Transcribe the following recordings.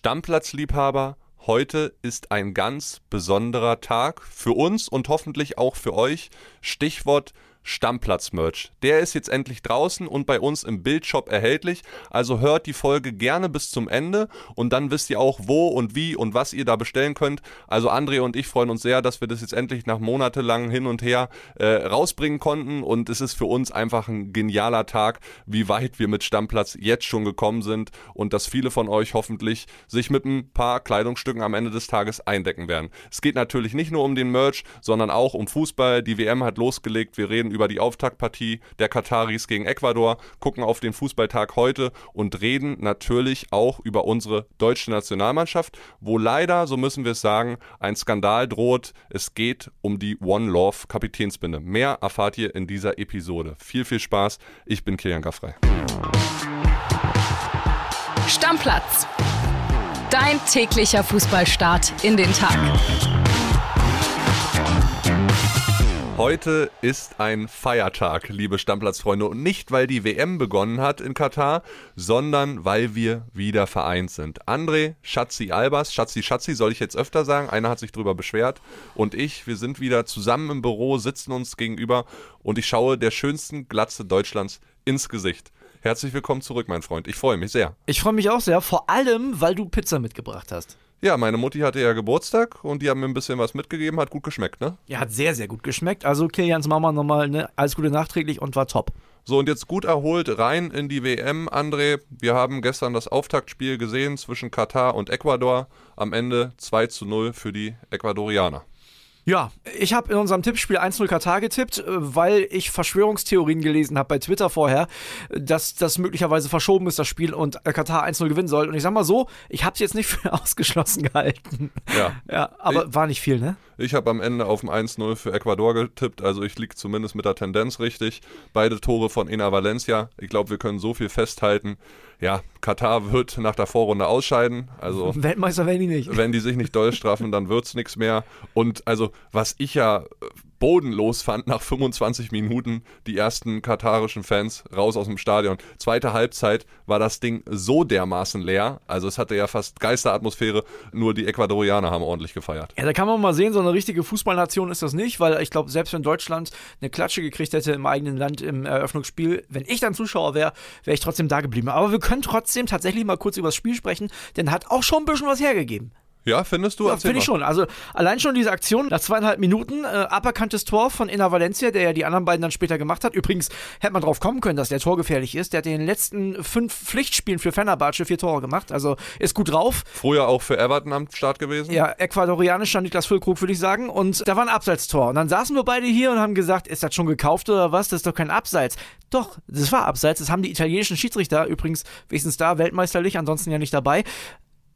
Stammplatzliebhaber, heute ist ein ganz besonderer Tag für uns und hoffentlich auch für euch. Stichwort Stammplatz-Merch. Der ist jetzt endlich draußen und bei uns im Bildshop erhältlich. Also hört die Folge gerne bis zum Ende und dann wisst ihr auch, wo und wie und was ihr da bestellen könnt. Also André und ich freuen uns sehr, dass wir das jetzt endlich nach monatelang hin und her äh, rausbringen konnten und es ist für uns einfach ein genialer Tag, wie weit wir mit Stammplatz jetzt schon gekommen sind und dass viele von euch hoffentlich sich mit ein paar Kleidungsstücken am Ende des Tages eindecken werden. Es geht natürlich nicht nur um den Merch, sondern auch um Fußball. Die WM hat losgelegt. Wir reden über die Auftaktpartie der Kataris gegen Ecuador, gucken auf den Fußballtag heute und reden natürlich auch über unsere deutsche Nationalmannschaft, wo leider, so müssen wir es sagen, ein Skandal droht. Es geht um die One Love Kapitänsbinde. Mehr erfahrt ihr in dieser Episode. Viel, viel Spaß. Ich bin Kilian Gaffrey. Stammplatz. Dein täglicher Fußballstart in den Tag. Heute ist ein Feiertag, liebe Stammplatzfreunde. Und nicht, weil die WM begonnen hat in Katar, sondern weil wir wieder vereint sind. André, Schatzi Albers, Schatzi Schatzi soll ich jetzt öfter sagen, einer hat sich darüber beschwert. Und ich, wir sind wieder zusammen im Büro, sitzen uns gegenüber und ich schaue der schönsten Glatze Deutschlands ins Gesicht. Herzlich willkommen zurück, mein Freund. Ich freue mich sehr. Ich freue mich auch sehr, vor allem, weil du Pizza mitgebracht hast. Ja, meine Mutti hatte ja Geburtstag und die haben mir ein bisschen was mitgegeben, hat gut geschmeckt, ne? Ja, hat sehr, sehr gut geschmeckt. Also Kilians Mama nochmal ne, alles Gute nachträglich und war top. So, und jetzt gut erholt rein in die WM, André. Wir haben gestern das Auftaktspiel gesehen zwischen Katar und Ecuador. Am Ende 2 zu 0 für die Ecuadorianer. Ja, ich habe in unserem Tippspiel 1-0 Katar getippt, äh, weil ich Verschwörungstheorien gelesen habe bei Twitter vorher, dass das möglicherweise verschoben ist, das Spiel, und Katar 1-0 gewinnen soll. Und ich sag mal so, ich habe es jetzt nicht für ausgeschlossen gehalten. Ja. ja aber ich, war nicht viel, ne? Ich habe am Ende auf ein 1-0 für Ecuador getippt, also ich liege zumindest mit der Tendenz richtig. Beide Tore von Ena Valencia. Ich glaube, wir können so viel festhalten ja, Katar wird nach der Vorrunde ausscheiden. Also Weltmeister werden die nicht. Wenn die sich nicht doll straffen, dann wird es nichts mehr. Und also, was ich ja bodenlos fand nach 25 Minuten die ersten katarischen Fans raus aus dem Stadion. Zweite Halbzeit war das Ding so dermaßen leer, also es hatte ja fast Geisteratmosphäre, nur die Ecuadorianer haben ordentlich gefeiert. Ja, da kann man mal sehen, so eine richtige Fußballnation ist das nicht, weil ich glaube, selbst wenn Deutschland eine Klatsche gekriegt hätte im eigenen Land im Eröffnungsspiel, wenn ich dann Zuschauer wäre, wäre ich trotzdem da geblieben. Aber wir können trotzdem tatsächlich mal kurz über das Spiel sprechen, denn hat auch schon ein bisschen was hergegeben. Ja, findest du? Ja, finde ich schon. Also allein schon diese Aktion nach zweieinhalb Minuten, äh, aberkanntes Tor von Inna Valencia, der ja die anderen beiden dann später gemacht hat. Übrigens hätte man drauf kommen können, dass der Tor gefährlich ist. Der hat in den letzten fünf Pflichtspielen für Fenerbahce vier Tore gemacht. Also ist gut drauf. Früher auch für Everton am Start gewesen. Ja, ecuadorianischer Niklas Füllkrug, würde ich sagen. Und da war ein Abseitstor. Und dann saßen wir beide hier und haben gesagt, ist das schon gekauft oder was? Das ist doch kein Abseits. Doch, das war Abseits. Das haben die italienischen Schiedsrichter übrigens wenigstens da weltmeisterlich, ansonsten ja nicht dabei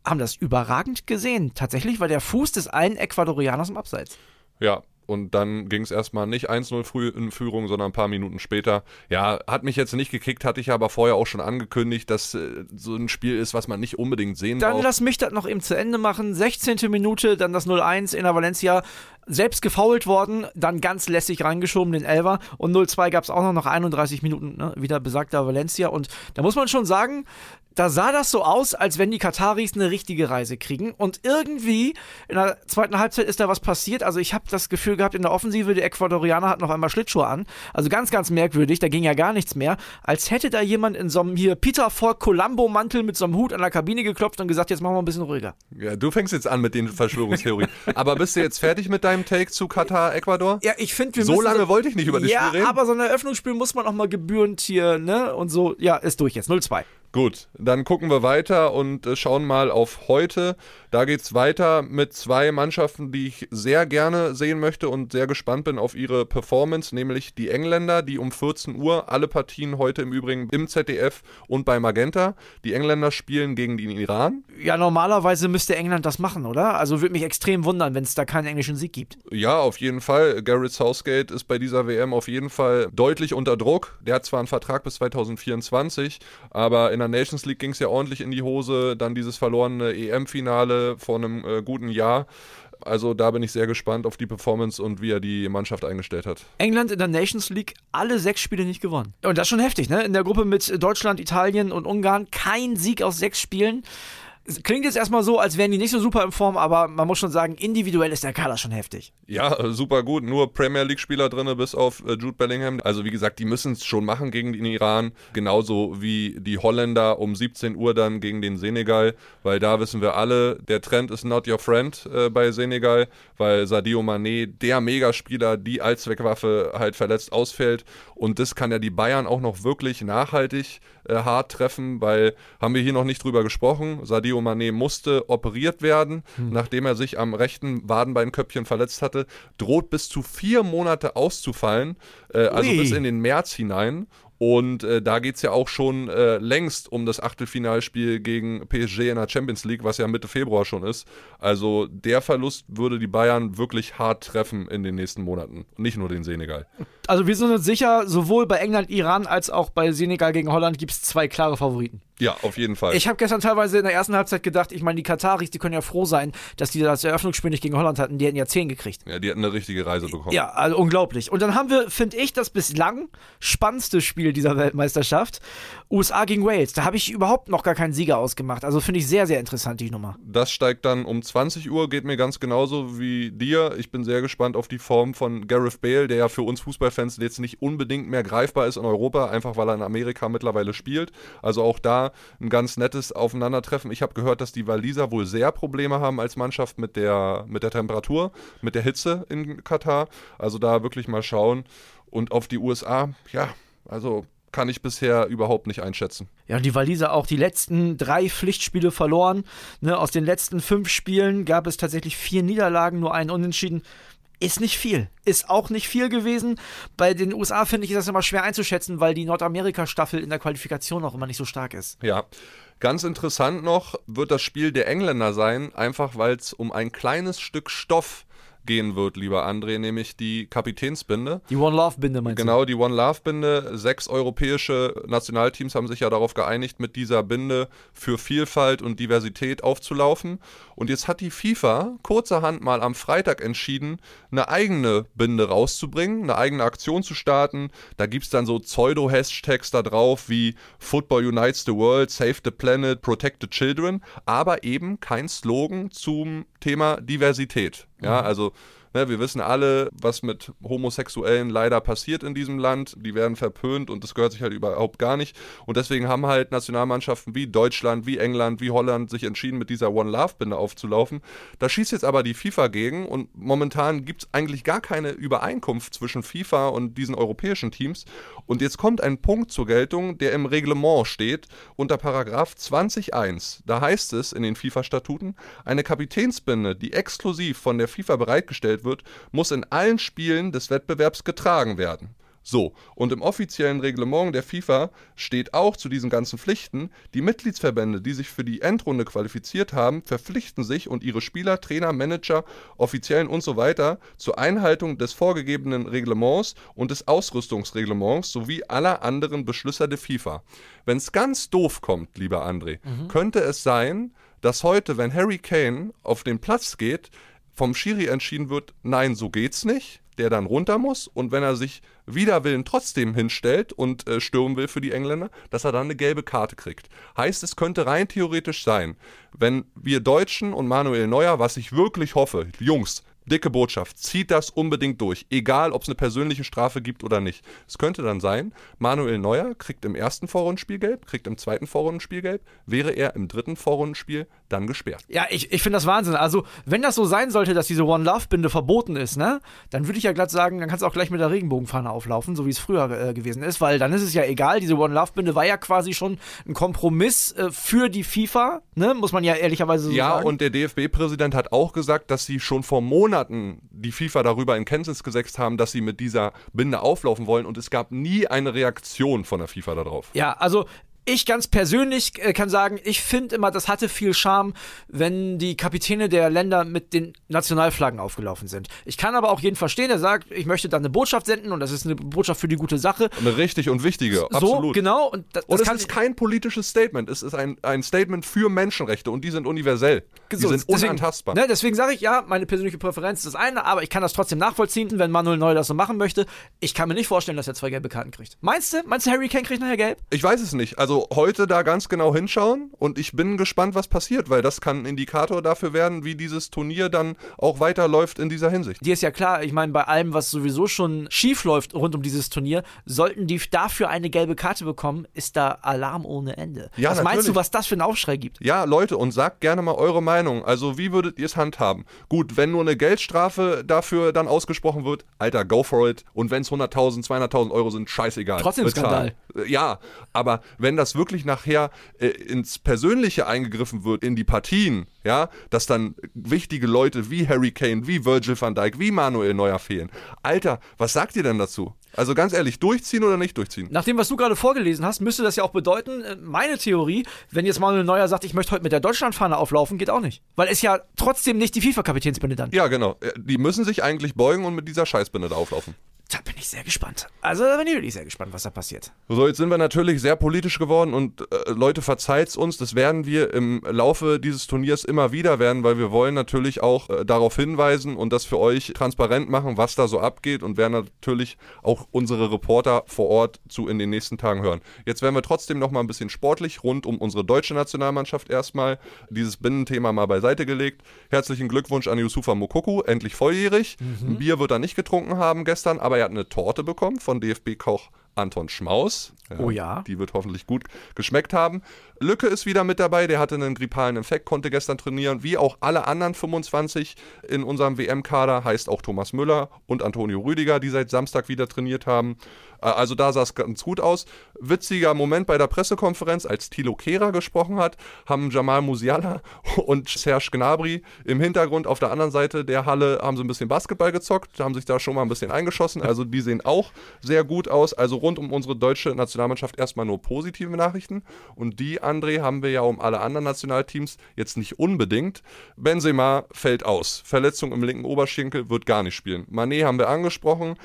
haben das überragend gesehen. Tatsächlich war der Fuß des einen Ecuadorianers im Abseits. Ja, und dann ging es erstmal nicht 1-0 früh in Führung, sondern ein paar Minuten später. Ja, hat mich jetzt nicht gekickt, hatte ich aber vorher auch schon angekündigt, dass äh, so ein Spiel ist, was man nicht unbedingt sehen Dann braucht. lass mich das noch eben zu Ende machen. 16. Minute, dann das 0-1 in der Valencia. Selbst gefault worden, dann ganz lässig reingeschoben, den Elver. Und 0-2 gab es auch noch nach 31 Minuten, ne? wieder besagter Valencia. Und da muss man schon sagen, da sah das so aus, als wenn die Kataris eine richtige Reise kriegen. Und irgendwie in der zweiten Halbzeit ist da was passiert. Also ich habe das Gefühl gehabt, in der Offensive, die Ecuadorianer hatten noch einmal Schlittschuhe an. Also ganz, ganz merkwürdig, da ging ja gar nichts mehr. Als hätte da jemand in so einem hier Peter Falk Columbo-Mantel mit so einem Hut an der Kabine geklopft und gesagt, jetzt machen wir ein bisschen ruhiger. Ja, du fängst jetzt an mit den Verschwörungstheorien. Aber bist du jetzt fertig mit deinem Take zu Katar, Ecuador? Ja, ich finde, wir So müssen lange wollte ich nicht über das ja, Spiel reden. aber so ein Eröffnungsspiel muss man auch mal gebührend hier, ne? Und so, ja, ist durch jetzt. 0-2. Gut, dann gucken wir weiter und äh, schauen mal auf heute. Da geht es weiter mit zwei Mannschaften, die ich sehr gerne sehen möchte und sehr gespannt bin auf ihre Performance, nämlich die Engländer, die um 14 Uhr alle Partien heute im Übrigen im ZDF und bei Magenta. Die Engländer spielen gegen den Iran. Ja, normalerweise müsste England das machen, oder? Also würde mich extrem wundern, wenn es da keinen englischen Sieg gibt. Ja, auf jeden Fall. Gareth Southgate ist bei dieser WM auf jeden Fall deutlich unter Druck. Der hat zwar einen Vertrag bis 2024, aber in der Nations League ging es ja ordentlich in die Hose. Dann dieses verlorene EM-Finale vor einem äh, guten Jahr. Also da bin ich sehr gespannt auf die Performance und wie er die Mannschaft eingestellt hat. England in der Nations League alle sechs Spiele nicht gewonnen. Und das ist schon heftig, ne? In der Gruppe mit Deutschland, Italien und Ungarn kein Sieg aus sechs Spielen. Klingt jetzt erstmal so, als wären die nicht so super in Form, aber man muss schon sagen, individuell ist der Kader schon heftig. Ja, super gut. Nur Premier League-Spieler drin, bis auf äh, Jude Bellingham. Also wie gesagt, die müssen es schon machen gegen den Iran. Genauso wie die Holländer um 17 Uhr dann gegen den Senegal. Weil da wissen wir alle, der Trend ist not your friend äh, bei Senegal. Weil Sadio Mané, der Megaspieler, die Allzweckwaffe halt verletzt ausfällt. Und das kann ja die Bayern auch noch wirklich nachhaltig äh, hart treffen, weil haben wir hier noch nicht drüber gesprochen. Sadio Mané musste operiert werden, hm. nachdem er sich am rechten Wadenbeinköpfchen verletzt hatte. Droht bis zu vier Monate auszufallen, äh, also bis in den März hinein. Und äh, da geht es ja auch schon äh, längst um das Achtelfinalspiel gegen PSG in der Champions League, was ja Mitte Februar schon ist. Also der Verlust würde die Bayern wirklich hart treffen in den nächsten Monaten. Nicht nur den Senegal. Also wir sind uns sicher, sowohl bei England, Iran als auch bei Senegal gegen Holland gibt es zwei klare Favoriten. Ja, auf jeden Fall. Ich habe gestern teilweise in der ersten Halbzeit gedacht, ich meine, die Kataris, die können ja froh sein, dass die das Eröffnungsspiel nicht gegen Holland hatten. Die hätten ja 10 gekriegt. Ja, die hätten eine richtige Reise bekommen. Ja, also unglaublich. Und dann haben wir, finde ich, das bislang spannendste Spiel dieser Weltmeisterschaft. USA gegen Wales. Da habe ich überhaupt noch gar keinen Sieger ausgemacht. Also finde ich sehr, sehr interessant, die Nummer. Das steigt dann um 20 Uhr, geht mir ganz genauso wie dir. Ich bin sehr gespannt auf die Form von Gareth Bale, der ja für uns Fußballfans jetzt nicht unbedingt mehr greifbar ist in Europa, einfach weil er in Amerika mittlerweile spielt. Also auch da ein ganz nettes Aufeinandertreffen. Ich habe gehört, dass die Waliser wohl sehr Probleme haben als Mannschaft mit der, mit der Temperatur, mit der Hitze in Katar. Also da wirklich mal schauen. Und auf die USA, ja, also kann ich bisher überhaupt nicht einschätzen. Ja, und die Waliser auch die letzten drei Pflichtspiele verloren. Ne, aus den letzten fünf Spielen gab es tatsächlich vier Niederlagen, nur einen Unentschieden. Ist nicht viel. Ist auch nicht viel gewesen. Bei den USA finde ich das immer schwer einzuschätzen, weil die Nordamerika-Staffel in der Qualifikation auch immer nicht so stark ist. Ja. Ganz interessant noch wird das Spiel der Engländer sein, einfach weil es um ein kleines Stück Stoff gehen wird, lieber André, nämlich die Kapitänsbinde. Die One Love Binde meinst genau, du? Genau, die One Love Binde. Sechs europäische Nationalteams haben sich ja darauf geeinigt, mit dieser Binde für Vielfalt und Diversität aufzulaufen. Und jetzt hat die FIFA kurzerhand mal am Freitag entschieden, eine eigene Binde rauszubringen, eine eigene Aktion zu starten. Da gibt es dann so Pseudo-Hashtags da drauf wie Football Unites the World, Save the Planet, Protect the Children, aber eben kein Slogan zum Thema Diversität. Ja, mhm. also Ne, wir wissen alle, was mit Homosexuellen leider passiert in diesem Land. Die werden verpönt und das gehört sich halt überhaupt gar nicht. Und deswegen haben halt Nationalmannschaften wie Deutschland, wie England, wie Holland sich entschieden, mit dieser One Love-Binde aufzulaufen. Da schießt jetzt aber die FIFA gegen und momentan gibt es eigentlich gar keine Übereinkunft zwischen FIFA und diesen europäischen Teams. Und jetzt kommt ein Punkt zur Geltung, der im Reglement steht, unter Paragraph 20.1. Da heißt es in den FIFA-Statuten, eine Kapitänsbinde, die exklusiv von der FIFA bereitgestellt wird, muss in allen Spielen des Wettbewerbs getragen werden. So, und im offiziellen Reglement der FIFA steht auch zu diesen ganzen Pflichten, die Mitgliedsverbände, die sich für die Endrunde qualifiziert haben, verpflichten sich und ihre Spieler, Trainer, Manager, Offiziellen und so weiter zur Einhaltung des vorgegebenen Reglements und des Ausrüstungsreglements sowie aller anderen Beschlüsse der FIFA. Wenn es ganz doof kommt, lieber André, mhm. könnte es sein, dass heute, wenn Harry Kane auf den Platz geht, vom Schiri entschieden wird, nein, so geht's nicht, der dann runter muss und wenn er sich wider Willen trotzdem hinstellt und äh, stürmen will für die Engländer, dass er dann eine gelbe Karte kriegt. Heißt, es könnte rein theoretisch sein, wenn wir Deutschen und Manuel Neuer, was ich wirklich hoffe, Jungs, dicke Botschaft, zieht das unbedingt durch, egal ob es eine persönliche Strafe gibt oder nicht. Es könnte dann sein, Manuel Neuer kriegt im ersten Vorrundenspiel gelb, kriegt im zweiten Vorrundenspiel gelb, wäre er im dritten Vorrundenspiel dann gesperrt. Ja, ich, ich finde das Wahnsinn. Also, wenn das so sein sollte, dass diese One Love Binde verboten ist, ne, dann würde ich ja glatt sagen, dann kannst du auch gleich mit der Regenbogenfahne auflaufen, so wie es früher äh, gewesen ist, weil dann ist es ja egal, diese One Love Binde war ja quasi schon ein Kompromiss äh, für die FIFA, ne, muss man ja ehrlicherweise so ja, sagen. Ja, und der DFB-Präsident hat auch gesagt, dass sie schon vor Monaten die FIFA darüber in Kenntnis gesetzt haben, dass sie mit dieser Binde auflaufen wollen und es gab nie eine Reaktion von der FIFA darauf. Ja, also ich ganz persönlich äh, kann sagen, ich finde immer, das hatte viel Charme, wenn die Kapitäne der Länder mit den Nationalflaggen aufgelaufen sind. Ich kann aber auch jeden verstehen, der sagt, ich möchte da eine Botschaft senden und das ist eine Botschaft für die gute Sache. Eine richtig und wichtige, so, absolut. genau. Und, das, und es ist kein politisches Statement, es ist ein, ein Statement für Menschenrechte und die sind universell. Die so, sind deswegen, unantastbar. Ne, deswegen sage ich, ja, meine persönliche Präferenz ist das eine, aber ich kann das trotzdem nachvollziehen, wenn Manuel Neuer das so machen möchte. Ich kann mir nicht vorstellen, dass er zwei gelbe Karten kriegt. Meinst du, meinst du, Harry Kane kriegt nachher gelb? Ich weiß es nicht. Also Also heute da ganz genau hinschauen und ich bin gespannt, was passiert, weil das kann ein Indikator dafür werden, wie dieses Turnier dann auch weiterläuft in dieser Hinsicht. Dir ist ja klar, ich meine, bei allem, was sowieso schon schief läuft rund um dieses Turnier, sollten die dafür eine gelbe Karte bekommen, ist da Alarm ohne Ende. Ja, was meinst du, natürlich. was das für einen Aufschrei gibt? Ja, Leute, und sagt gerne mal eure Meinung. Also, wie würdet ihr es handhaben? Gut, wenn nur eine Geldstrafe dafür dann ausgesprochen wird, Alter, go for it. Und wenn es 100.000, 200.000 Euro sind, scheißegal. Trotzdem. Äh, Ja, aber wenn das wirklich nachher äh, ins Persönliche eingegriffen wird, in die Partien, ja, dass dann wichtige Leute wie Harry Kane, wie Virgil van Dijk, wie Manuel Neuer fehlen. Alter, was sagt ihr denn dazu? Also ganz ehrlich, durchziehen oder nicht durchziehen? Nach dem, was du gerade vorgelesen hast, müsste das ja auch bedeuten, äh, meine Theorie, wenn jetzt Manuel Neuer sagt, ich möchte heute mit der Deutschlandfahne auflaufen, geht auch nicht. Weil es ja trotzdem nicht die FIFA-Kapitänsbinde dann. Ja, genau. Äh, Die müssen sich eigentlich beugen und mit dieser Scheißbinde da auflaufen. Da bin ich sehr gespannt. Also da bin ich wirklich sehr gespannt, was da passiert. So, jetzt sind wir natürlich sehr politisch geworden und äh, Leute, verzeiht's uns, das werden wir im Laufe dieses Turniers immer wieder werden, weil wir wollen natürlich auch äh, darauf hinweisen und das für euch transparent machen, was da so abgeht und werden natürlich auch unsere Reporter vor Ort zu in den nächsten Tagen hören. Jetzt werden wir trotzdem noch mal ein bisschen sportlich rund um unsere deutsche Nationalmannschaft erstmal dieses Binnenthema mal beiseite gelegt. Herzlichen Glückwunsch an Yusufa Mokoku, endlich volljährig. Ein Bier wird er nicht getrunken haben gestern, aber er hat eine Torte bekommen von DFB-Koch Anton Schmaus. Oh ja. Die wird hoffentlich gut geschmeckt haben. Lücke ist wieder mit dabei, der hatte einen grippalen Infekt, konnte gestern trainieren, wie auch alle anderen 25 in unserem WM-Kader, heißt auch Thomas Müller und Antonio Rüdiger, die seit Samstag wieder trainiert haben. Äh, Also da sah es ganz gut aus. Witziger Moment bei der Pressekonferenz, als Thilo Kehrer gesprochen hat, haben Jamal Musiala und Serge Gnabry im Hintergrund auf der anderen Seite der Halle haben sie ein bisschen Basketball gezockt, haben sich da schon mal ein bisschen eingeschossen. Also die sehen auch sehr gut aus. Also rund um unsere deutsche Nationalmannschaft erstmal nur positive Nachrichten. Und die, André, haben wir ja um alle anderen Nationalteams jetzt nicht unbedingt. Benzema fällt aus. Verletzung im linken Oberschenkel wird gar nicht spielen. Mané haben wir angesprochen.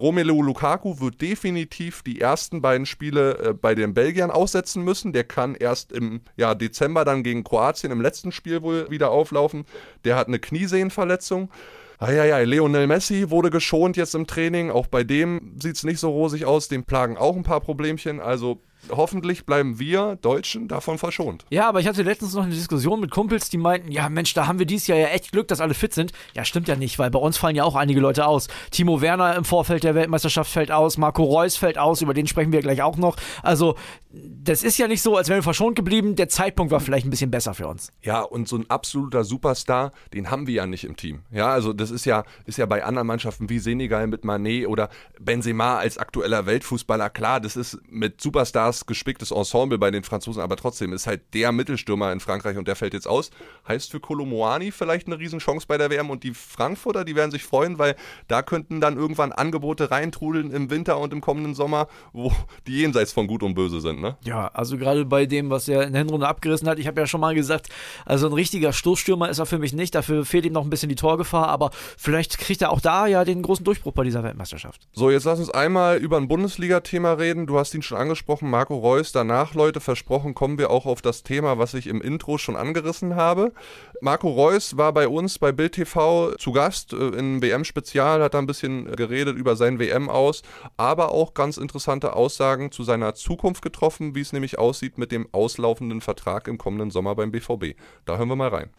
Romelu Lukaku wird definitiv die ersten beiden Spiele äh, bei den Belgiern aussetzen müssen. Der kann erst im ja, Dezember dann gegen Kroatien im letzten Spiel wohl wieder auflaufen. Der hat eine Kniesehnenverletzung. Eieiei, Lionel Messi wurde geschont jetzt im Training. Auch bei dem sieht es nicht so rosig aus. Dem plagen auch ein paar Problemchen. Also hoffentlich bleiben wir Deutschen davon verschont. Ja, aber ich hatte letztens noch eine Diskussion mit Kumpels, die meinten, ja Mensch, da haben wir dieses Jahr ja echt Glück, dass alle fit sind. Ja, stimmt ja nicht, weil bei uns fallen ja auch einige Leute aus. Timo Werner im Vorfeld der Weltmeisterschaft fällt aus, Marco Reus fällt aus, über den sprechen wir gleich auch noch. Also, das ist ja nicht so, als wären wir verschont geblieben. Der Zeitpunkt war vielleicht ein bisschen besser für uns. Ja, und so ein absoluter Superstar, den haben wir ja nicht im Team. Ja, also das ist ja, ist ja bei anderen Mannschaften wie Senegal mit Manet oder Benzema als aktueller Weltfußballer. Klar, das ist mit Superstars gespicktes Ensemble bei den Franzosen, aber trotzdem ist halt der Mittelstürmer in Frankreich und der fällt jetzt aus. Heißt für Kolomoani vielleicht eine Riesenchance bei der WM und die Frankfurter, die werden sich freuen, weil da könnten dann irgendwann Angebote reintrudeln im Winter und im kommenden Sommer, wo die jenseits von Gut und Böse sind, ne? Ja, also gerade bei dem, was er in der Hinrunde abgerissen hat, ich habe ja schon mal gesagt, also ein richtiger Stoßstürmer ist er für mich nicht, dafür fehlt ihm noch ein bisschen die Torgefahr, aber vielleicht kriegt er auch da ja den großen Durchbruch bei dieser Weltmeisterschaft. So, jetzt lass uns einmal über ein Bundesliga-Thema reden. Du hast ihn schon angesprochen, Marco Reus. Danach, Leute, versprochen, kommen wir auch auf das Thema, was ich im Intro schon angerissen habe. Marco Reus war bei uns bei Bild TV zu Gast äh, in WM-Spezial, hat da ein bisschen geredet über sein WM aus, aber auch ganz interessante Aussagen zu seiner Zukunft getroffen, wie es nämlich aussieht mit dem auslaufenden Vertrag im kommenden Sommer beim BVB. Da hören wir mal rein.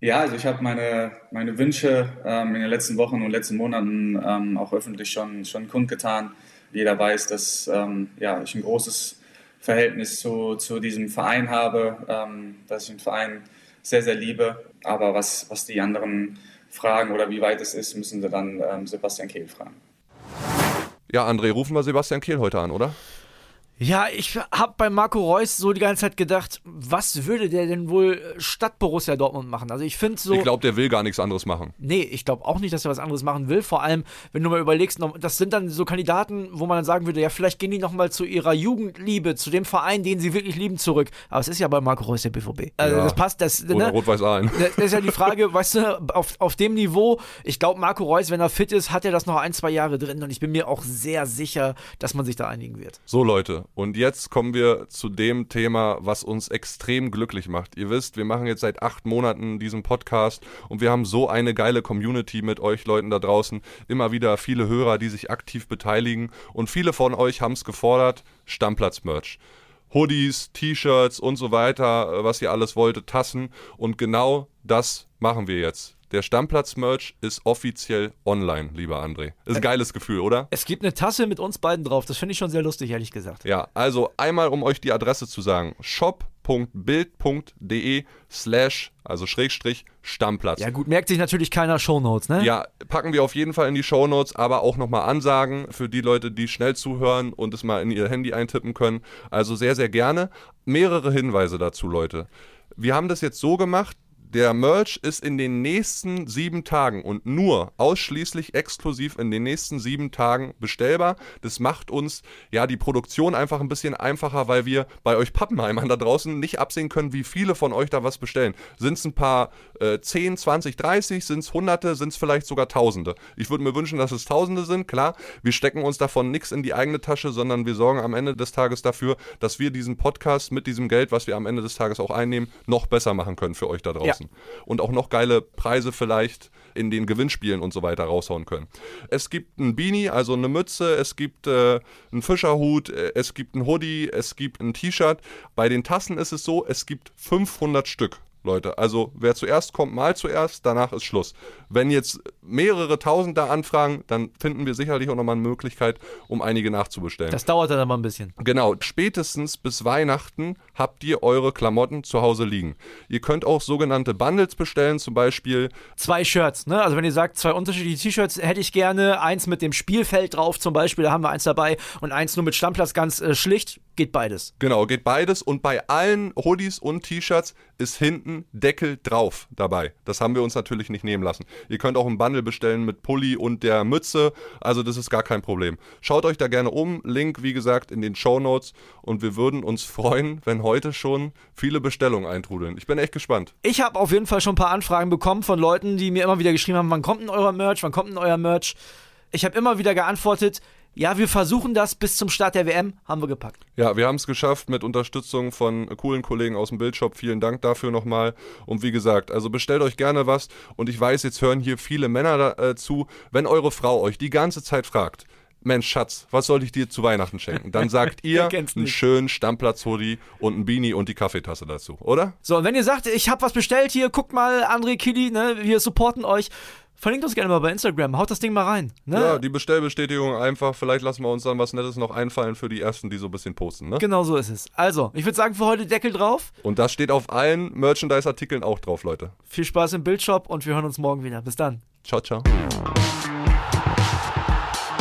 Ja, also ich habe meine, meine Wünsche ähm, in den letzten Wochen und letzten Monaten ähm, auch öffentlich schon, schon kundgetan. Jeder weiß, dass ähm, ja, ich ein großes Verhältnis zu, zu diesem Verein habe, ähm, dass ich den Verein sehr, sehr liebe. Aber was, was die anderen fragen oder wie weit es ist, müssen sie dann ähm, Sebastian Kehl fragen. Ja, André, rufen wir Sebastian Kehl heute an, oder? Ja, ich habe bei Marco Reus so die ganze Zeit gedacht, was würde der denn wohl statt Borussia Dortmund machen? Also ich finde so. Ich glaube, der will gar nichts anderes machen. Nee, ich glaube auch nicht, dass er was anderes machen will. Vor allem, wenn du mal überlegst, das sind dann so Kandidaten, wo man dann sagen würde, ja, vielleicht gehen die nochmal zu ihrer Jugendliebe, zu dem Verein, den sie wirklich lieben, zurück. Aber es ist ja bei Marco Reus der BVB. Also Ja. das passt, das, Oder ne? Rot-Weiß Aalen. Das ist ja die Frage, weißt du, auf, auf dem Niveau, ich glaube, Marco Reus, wenn er fit ist, hat er das noch ein, zwei Jahre drin und ich bin mir auch sehr sicher, dass man sich da einigen wird. So Leute, und jetzt kommen wir zu dem Thema, was uns extrem glücklich macht. Ihr wisst, wir machen jetzt seit acht Monaten diesen Podcast und wir haben so eine geile Community mit euch Leuten da draußen. Immer wieder viele Hörer, die sich aktiv beteiligen und viele von euch haben es gefordert, Stammplatz-Merch. Hoodies, T-Shirts und so weiter, äh, was ihr alles wolltet, Tassen. Und genau das machen wir jetzt. Der Stammplatz-Merch ist offiziell online, lieber André. Ist ein geiles Gefühl, oder? Es gibt eine Tasse mit uns beiden drauf. Das finde ich schon sehr lustig, ehrlich gesagt. Ja, also einmal, um euch die Adresse zu sagen. shop.bild.de slash, also Schrägstrich, Stammplatz. Ja gut, merkt sich natürlich keiner Shownotes, ne? Ja, packen wir auf jeden Fall in die Shownotes, aber auch nochmal Ansagen für die Leute, die schnell zuhören und es mal in ihr Handy eintippen können. Also sehr, sehr gerne. Mehrere Hinweise dazu, Leute. Wir haben das jetzt so gemacht, der Merch ist in den nächsten sieben Tagen und nur ausschließlich exklusiv in den nächsten sieben Tagen bestellbar. Das macht uns ja die Produktion einfach ein bisschen einfacher, weil wir bei euch Pappenheimern da draußen nicht absehen können, wie viele von euch da was bestellen. Sind es ein paar äh, 10, 20, 30, sind es Hunderte, sind es vielleicht sogar Tausende. Ich würde mir wünschen, dass es Tausende sind. Klar, wir stecken uns davon nichts in die eigene Tasche, sondern wir sorgen am Ende des Tages dafür, dass wir diesen Podcast mit diesem Geld, was wir am Ende des Tages auch einnehmen, noch besser machen können für euch da draußen. Ja. Und auch noch geile Preise vielleicht in den Gewinnspielen und so weiter raushauen können. Es gibt ein Beanie, also eine Mütze, es gibt äh, einen Fischerhut, äh, es gibt ein Hoodie, es gibt ein T-Shirt. Bei den Tassen ist es so, es gibt 500 Stück. Leute. Also wer zuerst kommt, mal zuerst, danach ist Schluss. Wenn jetzt mehrere Tausend da anfragen, dann finden wir sicherlich auch nochmal eine Möglichkeit, um einige nachzubestellen. Das dauert dann aber ein bisschen. Genau, spätestens bis Weihnachten habt ihr eure Klamotten zu Hause liegen. Ihr könnt auch sogenannte Bundles bestellen, zum Beispiel. Zwei Shirts, ne? Also wenn ihr sagt, zwei unterschiedliche T-Shirts hätte ich gerne, eins mit dem Spielfeld drauf zum Beispiel, da haben wir eins dabei und eins nur mit Stammplatz ganz äh, schlicht, geht beides. Genau, geht beides und bei allen Hoodies und T-Shirts ist hinten Deckel drauf dabei. Das haben wir uns natürlich nicht nehmen lassen. Ihr könnt auch ein Bundle bestellen mit Pulli und der Mütze, also das ist gar kein Problem. Schaut euch da gerne um, Link wie gesagt in den Show Notes und wir würden uns freuen, wenn heute schon viele Bestellungen eintrudeln. Ich bin echt gespannt. Ich habe auf jeden Fall schon ein paar Anfragen bekommen von Leuten, die mir immer wieder geschrieben haben, wann kommt denn euer Merch, wann kommt denn euer Merch? Ich habe immer wieder geantwortet, ja, wir versuchen das bis zum Start der WM, haben wir gepackt. Ja, wir haben es geschafft mit Unterstützung von coolen Kollegen aus dem Bildshop. Vielen Dank dafür nochmal. Und wie gesagt, also bestellt euch gerne was. Und ich weiß, jetzt hören hier viele Männer dazu. Äh, Wenn eure Frau euch die ganze Zeit fragt, Mensch, Schatz, was soll ich dir zu Weihnachten schenken? Dann sagt ihr einen schönen Stammplatz-Hoodie und ein Beanie und die Kaffeetasse dazu, oder? So, und wenn ihr sagt, ich habe was bestellt hier, guckt mal, André Kili, ne, wir supporten euch. Verlinkt uns gerne mal bei Instagram, haut das Ding mal rein. Ne? Ja, die Bestellbestätigung einfach. Vielleicht lassen wir uns dann was Nettes noch einfallen für die ersten, die so ein bisschen posten. Ne? Genau so ist es. Also, ich würde sagen, für heute Deckel drauf. Und das steht auf allen Merchandise-Artikeln auch drauf, Leute. Viel Spaß im Bildshop und wir hören uns morgen wieder. Bis dann. Ciao, ciao.